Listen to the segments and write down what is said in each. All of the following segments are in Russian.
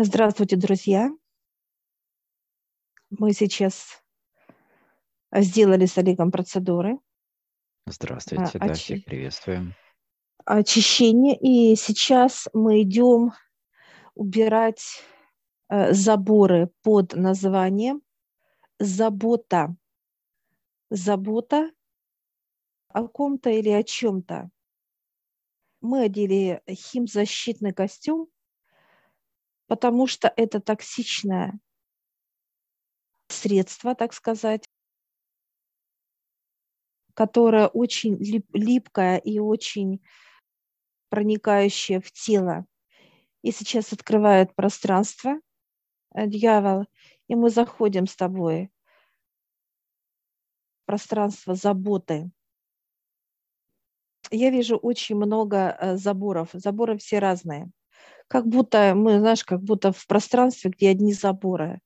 Здравствуйте, друзья. Мы сейчас сделали с Олегом процедуры. Здравствуйте, а, да, очи... всех приветствуем. Очищение. И сейчас мы идем убирать э, заборы под названием забота. Забота о ком-то или о чем-то. Мы одели химзащитный костюм, потому что это токсичное средство, так сказать, которое очень лип, липкое и очень проникающее в тело. И сейчас открывает пространство э, дьявол, и мы заходим с тобой в пространство заботы. Я вижу очень много э, заборов. Заборы все разные как будто мы, знаешь, как будто в пространстве, где одни заборы.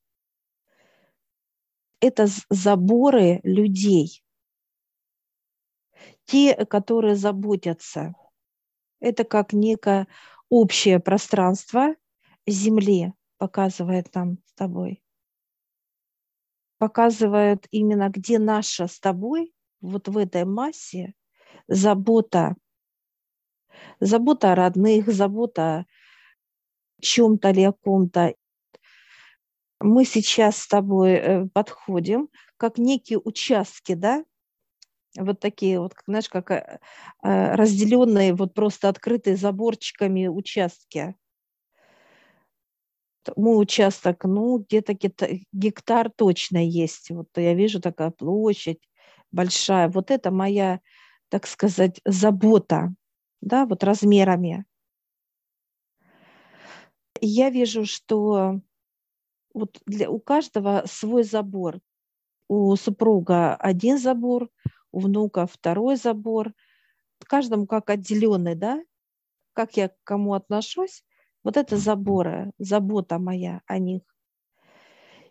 Это заборы людей. Те, которые заботятся. Это как некое общее пространство Земли, показывает нам с тобой. Показывает именно, где наша с тобой, вот в этой массе, забота. Забота о родных, забота чем-то или о ком-то. Мы сейчас с тобой э, подходим как некие участки, да, вот такие вот, знаешь, как э, э, разделенные, вот просто открытые заборчиками участки. Мой участок, ну, где-то гектар точно есть. Вот я вижу такая площадь большая. Вот это моя, так сказать, забота, да, вот размерами я вижу, что вот для, у каждого свой забор. У супруга один забор, у внука второй забор. Каждому как отделенный, да? Как я к кому отношусь, вот это заборы, забота моя о них.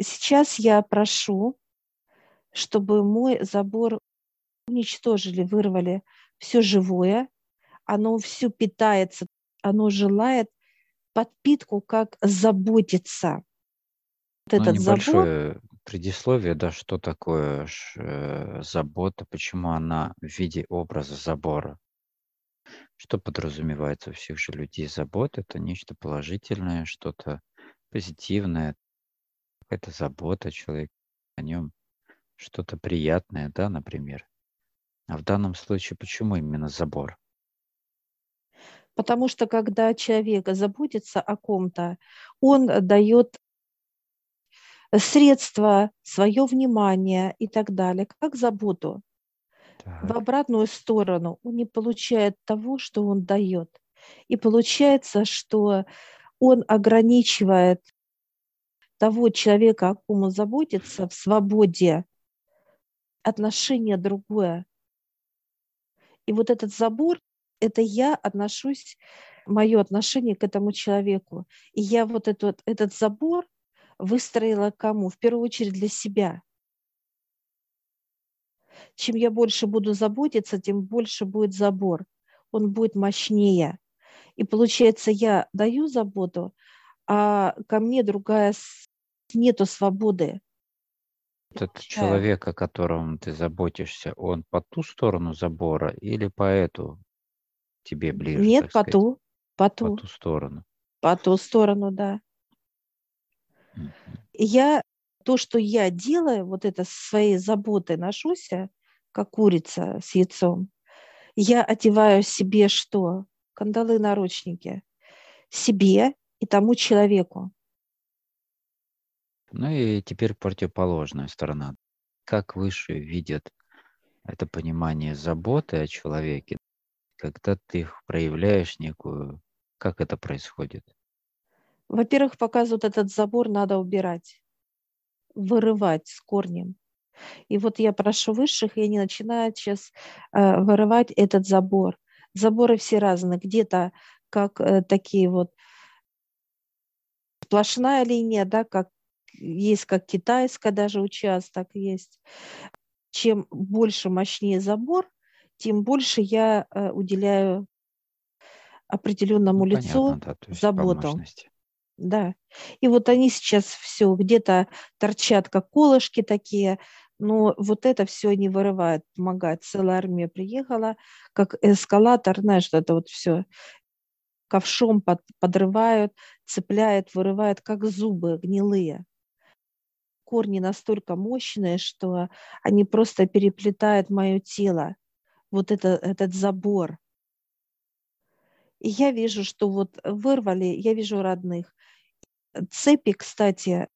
Сейчас я прошу, чтобы мой забор уничтожили, вырвали все живое, оно все питается, оно желает подпитку, как заботиться. Вот ну, этот небольшое забор... предисловие, да, что такое э, забота, почему она в виде образа забора. Что подразумевается у всех же людей? Забота – это нечто положительное, что-то позитивное, какая-то забота человека о нем, что-то приятное, да, например. А в данном случае почему именно забор? Потому что когда человек заботится о ком-то, он дает средства, свое внимание и так далее, как заботу. Так. В обратную сторону он не получает того, что он дает. И получается, что он ограничивает того человека, о ком он заботится, в свободе. Отношение другое. И вот этот забор это я отношусь, мое отношение к этому человеку. И я вот этот, этот забор выстроила кому? В первую очередь для себя. Чем я больше буду заботиться, тем больше будет забор. Он будет мощнее. И получается, я даю заботу, а ко мне другая нету свободы. Этот человек, о котором ты заботишься, он по ту сторону забора или по эту тебе ближе? Нет, по сказать? ту, по ту. По ту сторону. По ту сторону, да. Угу. Я то, что я делаю, вот это своей заботой ношусь, как курица с яйцом, я одеваю себе что? Кандалы, наручники. Себе и тому человеку. Ну и теперь противоположная сторона. Как выше видят это понимание заботы о человеке, когда ты их проявляешь некую, как это происходит? Во-первых, показывают этот забор надо убирать, вырывать с корнем. И вот я прошу высших, и они начинают сейчас э, вырывать этот забор. Заборы все разные, где-то как э, такие вот сплошная линия, да, как есть как китайская даже участок есть. Чем больше мощнее забор, тем больше я э, уделяю определенному ну, лицу понятно, да, заботу. да. И вот они сейчас все где-то торчат, как колышки такие, но вот это все они вырывают, помогают. Целая армия приехала, как эскалатор, знаешь, это вот все ковшом под, подрывают, цепляют, вырывают, как зубы гнилые. Корни настолько мощные, что они просто переплетают мое тело. Вот это, этот забор. И я вижу, что вот вырвали, я вижу родных. Цепи, кстати,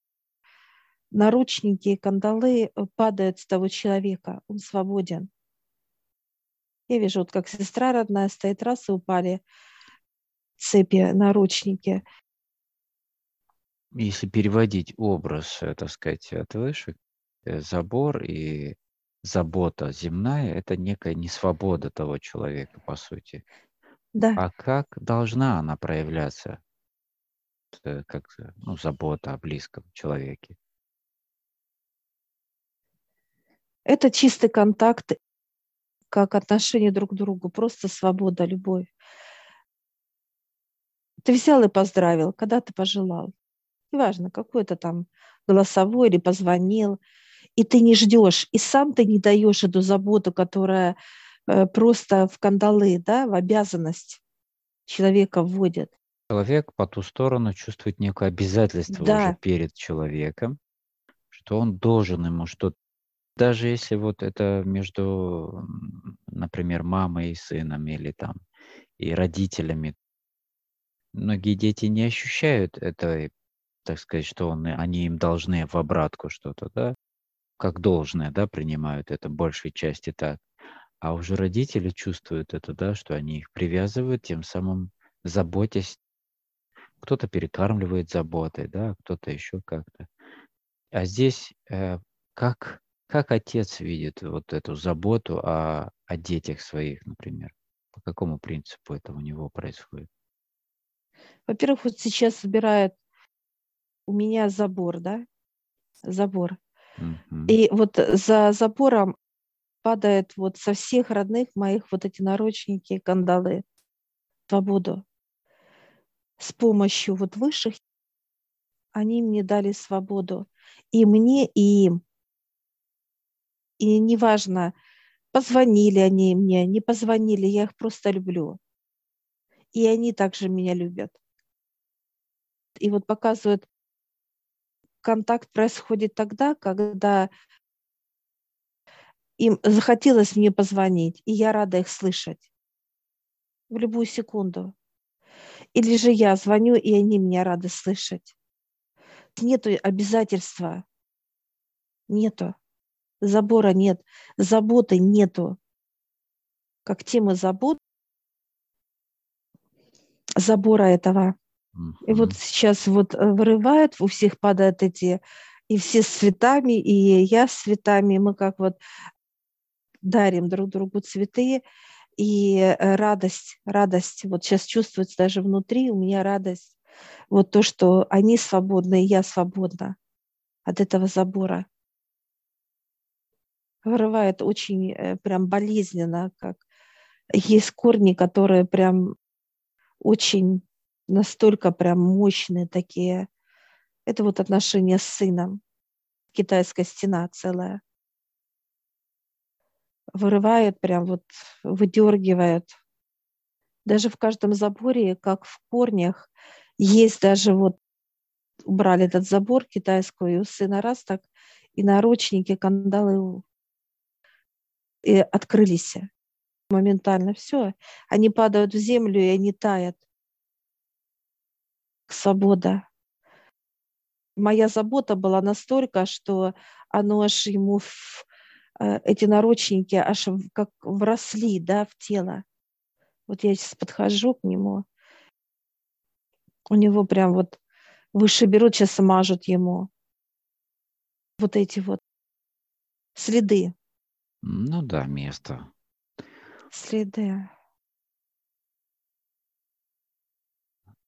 наручники, кандалы э, падают с того человека, он свободен. Я вижу, вот как сестра родная стоит, раз и упали цепи, наручники. Если переводить образ, э, так сказать, от выше, э, забор и забота земная – это некая несвобода того человека, по сути. Да. А как должна она проявляться, как ну, забота о близком человеке? Это чистый контакт, как отношение друг к другу, просто свобода, любовь. Ты взял и поздравил, когда ты пожелал. Неважно, какой то там голосовой или позвонил, и ты не ждешь, и сам ты не даешь эту заботу, которая э, просто в кандалы, да, в обязанность человека вводит. Человек по ту сторону чувствует некое обязательство да. уже перед человеком, что он должен ему что-то даже если вот это между, например, мамой и сыном или там и родителями, многие дети не ощущают это, так сказать, что он, они им должны в обратку что-то, да, как должное, да, принимают это большей части так. А уже родители чувствуют это, да, что они их привязывают, тем самым заботясь. Кто-то перекармливает заботой, да, кто-то еще как-то. А здесь э, как как отец видит вот эту заботу о, о детях своих, например? По какому принципу это у него происходит? Во-первых, вот сейчас собирает у меня забор, да, забор. И вот за забором падает вот со всех родных моих вот эти наручники, кандалы, свободу. С помощью вот высших они мне дали свободу. И мне, и им. И неважно, позвонили они мне, не позвонили, я их просто люблю. И они также меня любят. И вот показывают, контакт происходит тогда, когда им захотелось мне позвонить, и я рада их слышать в любую секунду. Или же я звоню, и они меня рады слышать. Нету обязательства. Нету. Забора нет, заботы нету. Как тема забот, забора этого. И вот сейчас вот э, вырывают, у всех падают эти, и все с цветами, и я с цветами, мы как вот дарим друг другу цветы, и э, радость, радость, вот сейчас чувствуется даже внутри, у меня радость, вот то, что они свободны, и я свободна от этого забора. Вырывает очень э, прям болезненно, как есть корни, которые прям очень настолько прям мощные такие. Это вот отношения с сыном. Китайская стена целая. Вырывает прям вот, выдергивает. Даже в каждом заборе, как в корнях, есть даже вот убрали этот забор китайскую, и у сына раз так, и наручники, кандалы и открылись моментально. Все, они падают в землю, и они тают. Свобода. Моя забота была настолько, что оно аж ему в, э, эти наручники аж как вросли да, в тело. Вот я сейчас подхожу к нему, у него прям вот выше берут, сейчас мажут ему. Вот эти вот следы. Ну да, место. Следы.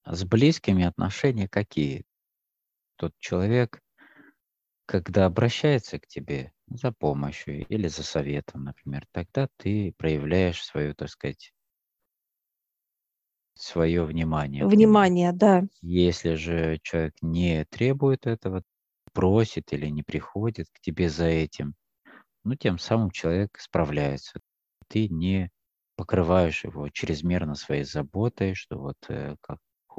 С близкими отношения какие? Тот человек, когда обращается к тебе за помощью или за советом, например, тогда ты проявляешь свою, так сказать, свое внимание. Внимание, да. Если же человек не требует этого, просит или не приходит к тебе за этим, ну, тем самым человек справляется. Ты не покрываешь его чрезмерно своей заботой, что вот э,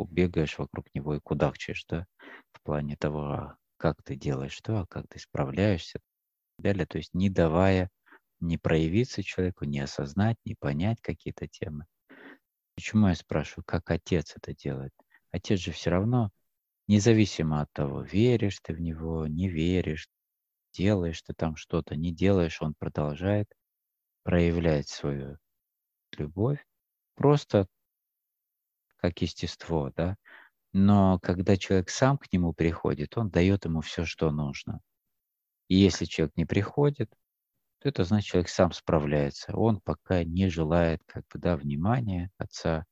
как бегаешь вокруг него и кудахчешь, да, в плане того, а как ты делаешь что, а как ты справляешься, и далее. То есть не давая не проявиться человеку, не осознать, не понять какие-то темы. Почему я спрашиваю, как отец это делает? Отец же все равно, независимо от того, веришь ты в него, не веришь, делаешь ты там что-то, не делаешь, он продолжает проявлять свою любовь просто как естество, да. Но когда человек сам к нему приходит, он дает ему все, что нужно. И если человек не приходит, то это значит, человек сам справляется. Он пока не желает как бы, да, внимания отца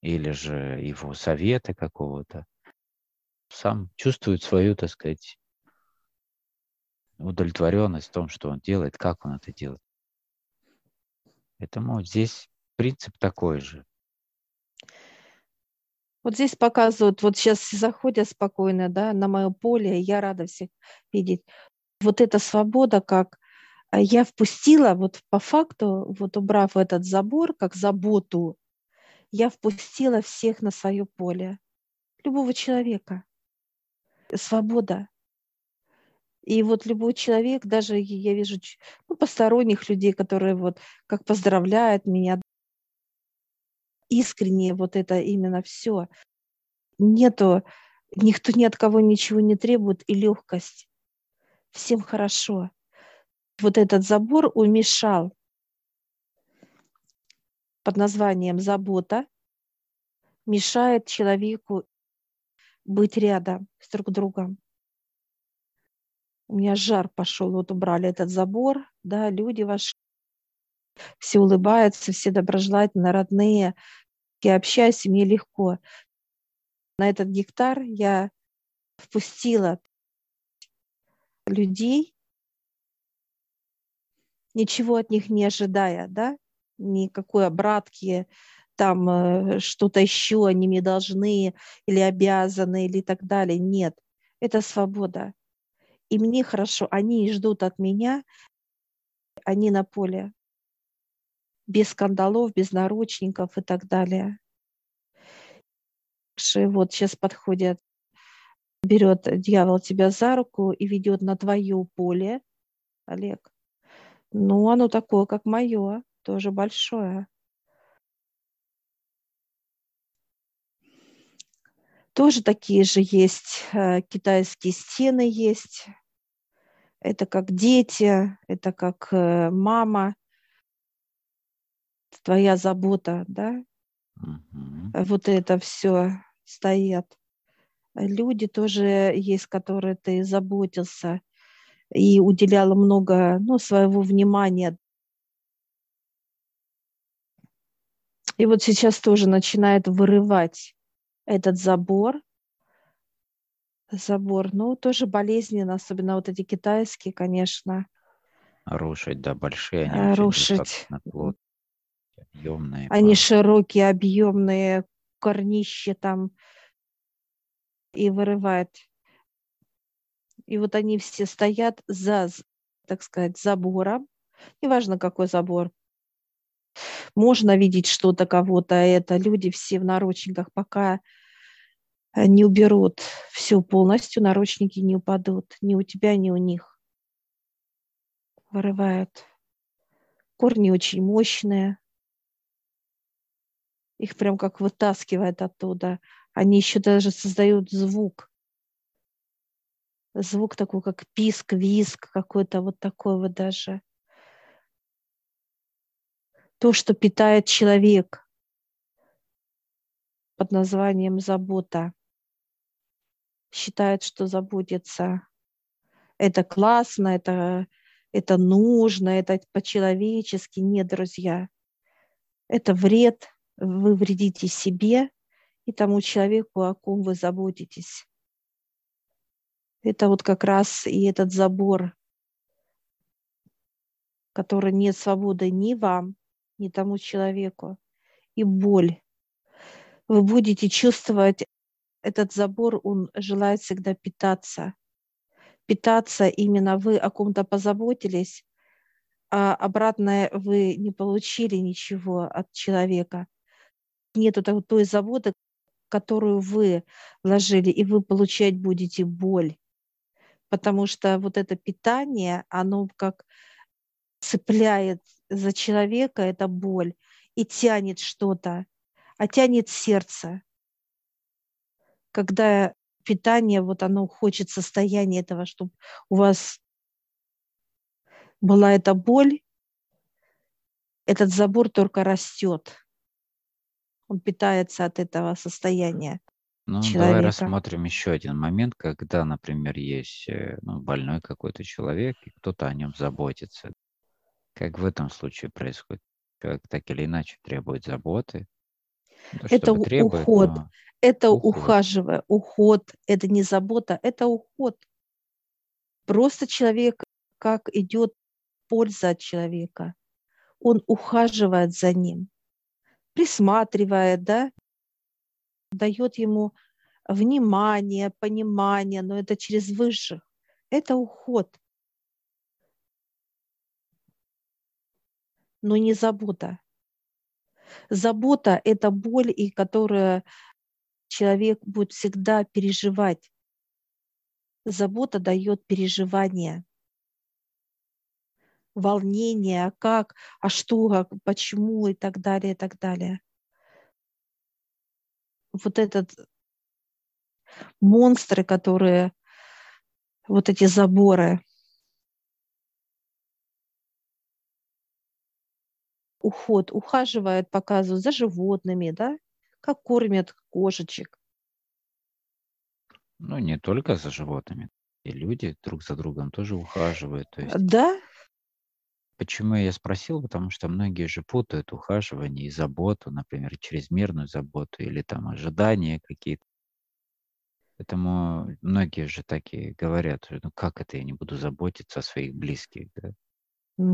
или же его совета какого-то. Сам чувствует свою, так сказать, удовлетворенность в том, что он делает, как он это делает. Поэтому здесь принцип такой же. Вот здесь показывают, вот сейчас заходят спокойно, да, на мое поле, я рада всех видеть. Вот эта свобода, как а я впустила, вот по факту, вот убрав этот забор, как заботу, я впустила всех на свое поле, любого человека. Свобода. И вот любой человек, даже я вижу ну, посторонних людей, которые вот как поздравляют меня, искренне вот это именно все. Нету, никто ни от кого ничего не требует, и легкость. Всем хорошо вот этот забор умешал под названием «забота», мешает человеку быть рядом с друг другом. У меня жар пошел, вот убрали этот забор, да, люди вошли, все улыбаются, все доброжелательно, родные. Я общаюсь, мне легко. На этот гектар я впустила людей, ничего от них не ожидая, да, никакой обратки, там э, что-то еще они мне должны или обязаны или так далее. Нет, это свобода. И мне хорошо, они ждут от меня, они на поле, без скандалов, без наручников и так далее. Вот сейчас подходят, берет дьявол тебя за руку и ведет на твое поле, Олег, ну, оно такое, как мое, тоже большое. Тоже такие же есть э, китайские стены есть. Это как дети, это как э, мама, твоя забота, да? Угу. Вот это все стоят. Люди тоже есть, которые ты заботился и уделяла много ну, своего внимания. И вот сейчас тоже начинает вырывать этот забор. Забор, ну, тоже болезненно, особенно вот эти китайские, конечно. Рушить, да, большие они Рушить. Объемные. Они широкие, объемные, корнище там и вырывает и вот они все стоят за, так сказать, забором. Неважно, какой забор. Можно видеть что-то кого-то. Это люди все в наручниках, пока не уберут все полностью, наручники не упадут ни у тебя, ни у них. Вырывают. Корни очень мощные. Их прям как вытаскивает оттуда. Они еще даже создают звук звук такой, как писк, виск, какой-то вот такой вот даже. То, что питает человек под названием забота. Считает, что заботится. Это классно, это, это нужно, это по-человечески. Нет, друзья. Это вред. Вы вредите себе и тому человеку, о ком вы заботитесь это вот как раз и этот забор, который нет свободы ни вам, ни тому человеку, и боль. вы будете чувствовать этот забор, он желает всегда питаться. Питаться именно вы о ком-то позаботились, а обратно вы не получили ничего от человека. Нету той заботы, которую вы вложили, и вы получать будете боль. Потому что вот это питание, оно как цепляет за человека, эта боль, и тянет что-то, а тянет сердце. Когда питание, вот оно хочет состояние этого, чтобы у вас была эта боль, этот забор только растет. Он питается от этого состояния. Ну, человека. давай рассмотрим еще один момент, когда, например, есть э, ну, больной какой-то человек, и кто-то о нем заботится. Как в этом случае происходит? Человек так или иначе требует заботы. Ну, это требует, уход, но... это уход. ухаживая, уход, это не забота, это уход. Просто человек, как идет польза от человека, он ухаживает за ним, присматривает, да, дает ему внимание, понимание, но это через высших. Это уход. но не забота. Забота – это боль, и которая человек будет всегда переживать. Забота дает переживание, волнение, а как, а что, а почему и так далее, и так далее. Вот этот монстры, которые, вот эти заборы – уход, ухаживают, показывают за животными, да, как кормят кошечек. Ну, не только за животными. И люди друг за другом тоже ухаживают. То есть... Да. Почему я спросил? Потому что многие же путают ухаживание и заботу, например, чрезмерную заботу или там ожидания какие-то. Поэтому многие же такие говорят, ну как это я не буду заботиться о своих близких, да?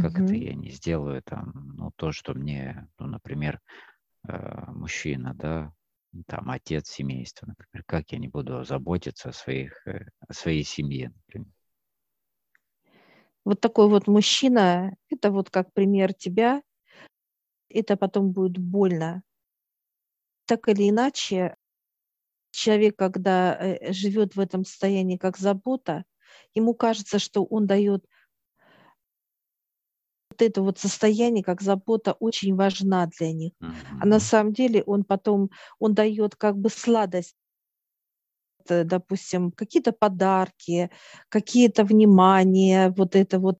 Как это я не сделаю там, ну, то, что мне, ну, например, э, мужчина, да, там, отец семейства, например, как я не буду заботиться о, своих, э, о своей семье, например. Вот такой вот мужчина, это вот как пример тебя, это потом будет больно. Так или иначе, человек, когда э, живет в этом состоянии как забота, ему кажется, что он дает вот это вот состояние, как забота, очень важна для них. Mm-hmm. А на самом деле он потом, он дает как бы сладость допустим, какие-то подарки, какие-то внимания, вот это вот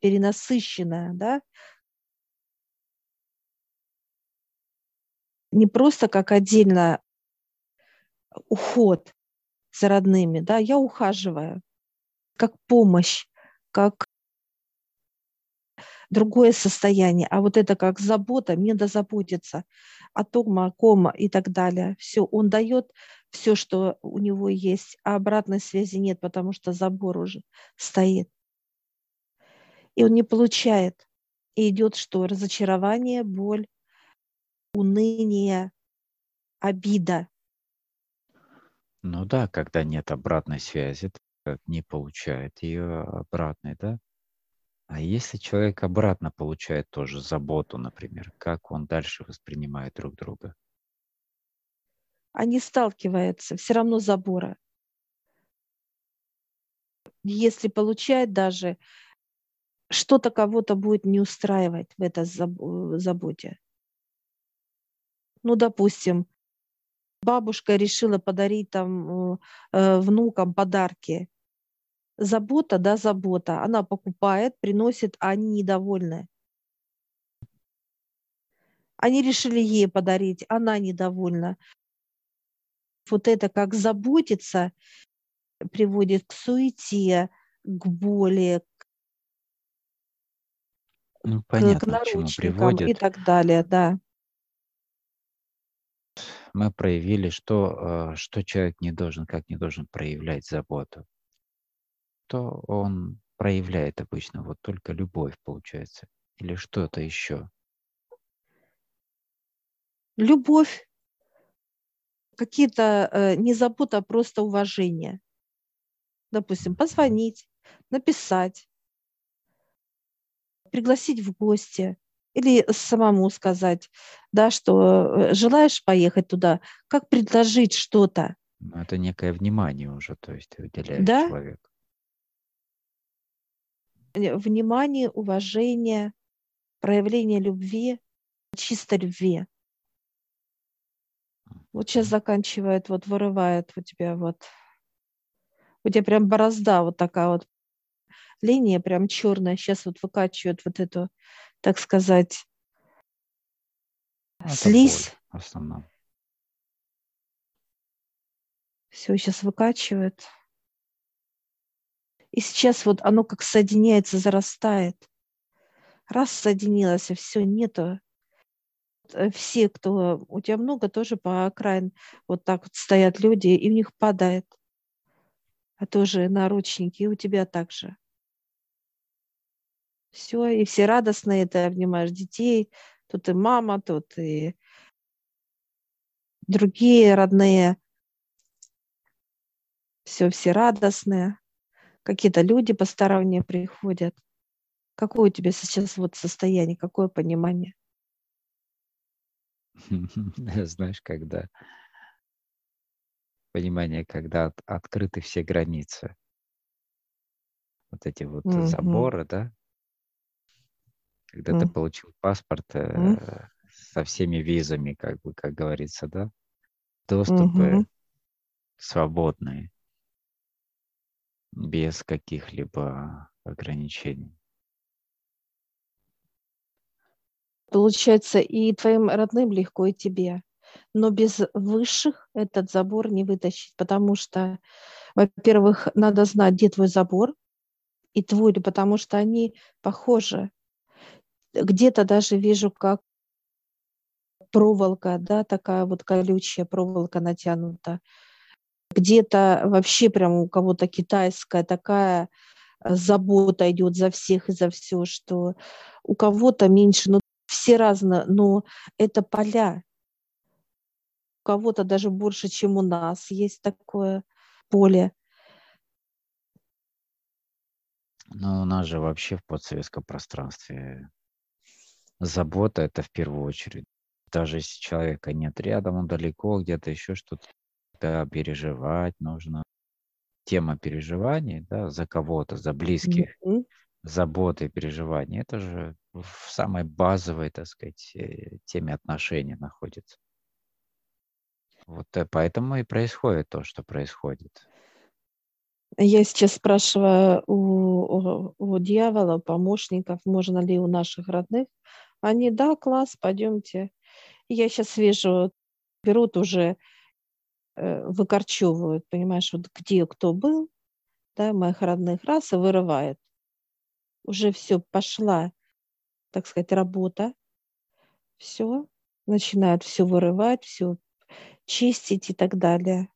перенасыщенное, да, не просто как отдельно уход за родными, да, я ухаживаю, как помощь, как другое состояние, а вот это как забота, мне надо заботиться о том, о ком и так далее. Все, он дает все, что у него есть, а обратной связи нет, потому что забор уже стоит. И он не получает. И идет что? Разочарование, боль, уныние, обида. Ну да, когда нет обратной связи, не получает ее обратной, да? А если человек обратно получает тоже заботу, например, как он дальше воспринимает друг друга? Они сталкиваются, все равно забора. Если получает даже, что-то кого-то будет не устраивать в этой заботе. Ну, допустим, бабушка решила подарить там э, внукам подарки забота, да, забота. Она покупает, приносит, а они недовольны. Они решили ей подарить, она недовольна. Вот это как заботиться приводит к суете, к боли, ну, понятно, к, к чему приводит. и так далее, да. Мы проявили, что, э, что человек не должен, как не должен проявлять заботу то он проявляет обычно вот только любовь, получается, или что-то еще? Любовь. какие-то э, не забота, а просто уважение. Допустим, позвонить, написать, пригласить в гости или самому сказать, да, что э, желаешь поехать туда, как предложить что-то. Ну, это некое внимание уже, то есть ты уделяешь да? человеку. Внимание, уважение, проявление любви, чистой любви. Вот сейчас заканчивает, вот вырывает у тебя вот, у тебя прям борозда вот такая вот линия прям черная, сейчас вот выкачивает вот эту, так сказать, Это слизь. Боль, в основном. Все, сейчас выкачивает. И сейчас вот оно как соединяется, зарастает. Раз соединилось, и все, нету. Э, все, кто... У тебя много тоже по окраин вот так вот стоят люди, и у них падает. А тоже наручники, и у тебя также. Все, и все радостные, ты обнимаешь детей, тут и мама, тут и другие родные. Все, все радостные. Какие-то люди посторонние приходят. Какое у тебя сейчас вот состояние, какое понимание? Знаешь, когда понимание, когда от- открыты все границы. Вот эти вот Мгм. заборы, да, когда ты получил паспорт э, со всеми визами, как бы, как говорится, да, доступы Мгм. свободные, без каких-либо ограничений. Получается, и твоим родным легко, и тебе. Но без высших этот забор не вытащить, потому что, во-первых, надо знать, где твой забор и твой, потому что они похожи. Где-то даже вижу, как проволока, да, такая вот колючая проволока натянута. Где-то вообще прям у кого-то китайская такая э, забота идет за всех и за все, что у кого-то меньше, но все разные, но это поля. У кого-то даже больше, чем у нас есть такое поле. Но у нас же вообще в подсоветском пространстве забота – это в первую очередь. Даже если человека нет рядом, он далеко, где-то еще что-то, да, переживать нужно. Тема переживаний, да, за кого-то, за близких, mm-hmm. заботы переживания, это же в самой базовой, так сказать, э, теме отношений находится. Вот э, поэтому и происходит то, что происходит. Я сейчас спрашиваю у, у, у дьявола, помощников, можно ли у наших родных. Они, да, класс, пойдемте. Я сейчас вижу, берут уже, выкорчевывают, понимаешь, вот где кто был, да, моих родных раз и вырывает. Уже все, пошла так сказать, работа. Все, начинают все вырывать, все чистить и так далее.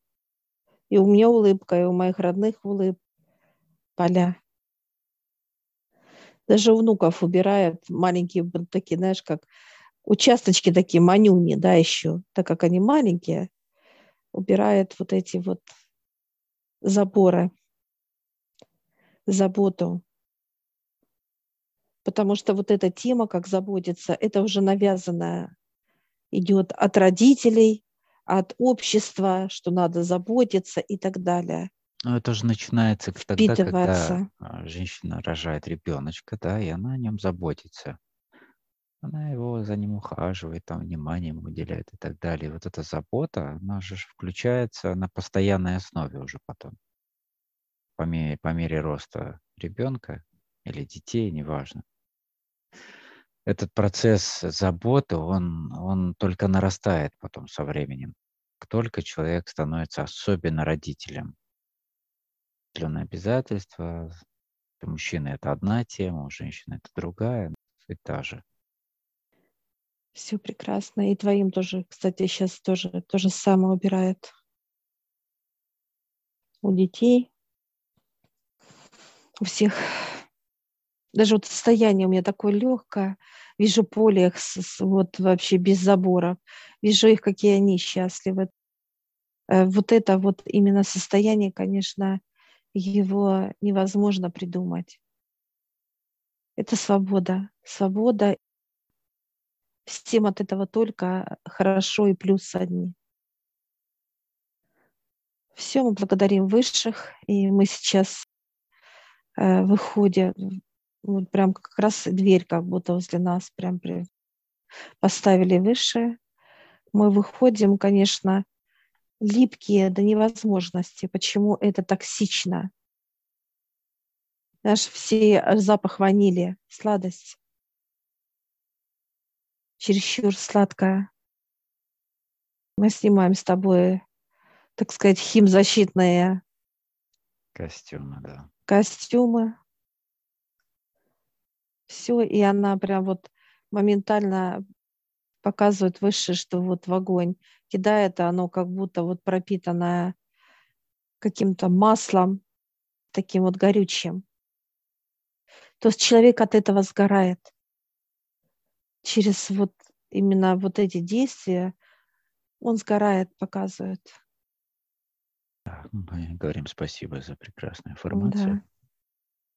И у меня улыбка, и у моих родных улыбка. Поля. Даже внуков убирают маленькие такие, знаешь, как участочки такие, манюни, да, еще, так как они маленькие, убирают вот эти вот заборы, заботу потому что вот эта тема, как заботиться, это уже навязанная, идет от родителей, от общества, что надо заботиться и так далее. Ну, это же начинается тогда, когда женщина рожает ребеночка, да, и она о нем заботится. Она его за ним ухаживает, там внимание ему уделяет и так далее. Вот эта забота, она же включается на постоянной основе уже потом. По мере, по мере роста ребенка или детей, неважно этот процесс заботы, он, он только нарастает потом со временем. Только человек становится особенно родителем. Определенные обязательства. Для мужчины это одна тема, у женщины это другая, и та же. Все прекрасно. И твоим тоже, кстати, сейчас тоже то же самое убирает. У детей, у всех даже вот состояние у меня такое легкое, вижу поле их вот вообще без забора, вижу их, какие они счастливы. э, вот это вот именно состояние, конечно, его невозможно придумать. Это свобода. Свобода. Всем от этого только хорошо и плюс одни. Все, мы благодарим высших, и мы сейчас э, выходим, вот прям как раз дверь как будто возле нас прям при, поставили высшие. Мы выходим, конечно, липкие до невозможности. Почему это токсично? Наш все э, запах ванили, сладость. Чересчур сладкая. Мы снимаем с тобой так сказать, химзащитные костюмы, да. Костюмы. Все, и она прям вот моментально показывает выше, что вот в огонь кидает, а оно как будто вот пропитанное каким-то маслом, таким вот горючим. То есть человек от этого сгорает. Через вот именно вот эти действия он сгорает, показывает. Мы говорим спасибо за прекрасную информацию. Да.